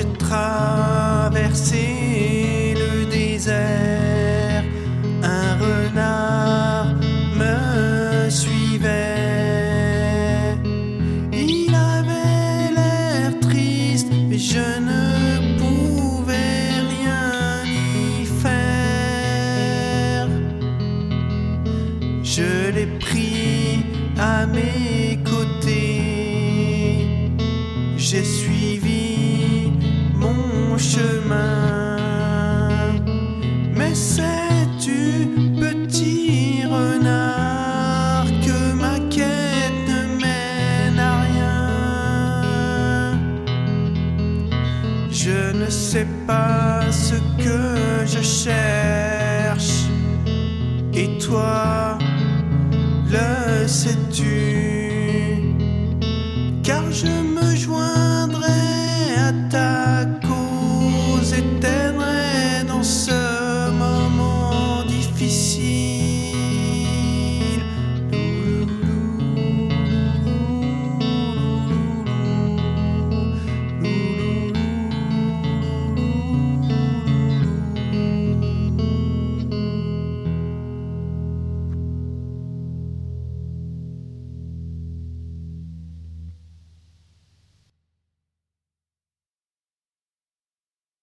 traversé le désert, un renard me suivait. Il avait l'air triste, mais je ne pouvais rien y faire. Je l'ai pris à mes côtés. J'ai chemin. Mais sais-tu, petit renard, que ma quête ne mène à rien? Je ne sais pas ce que je cherche. Et toi, le sais-tu? 心。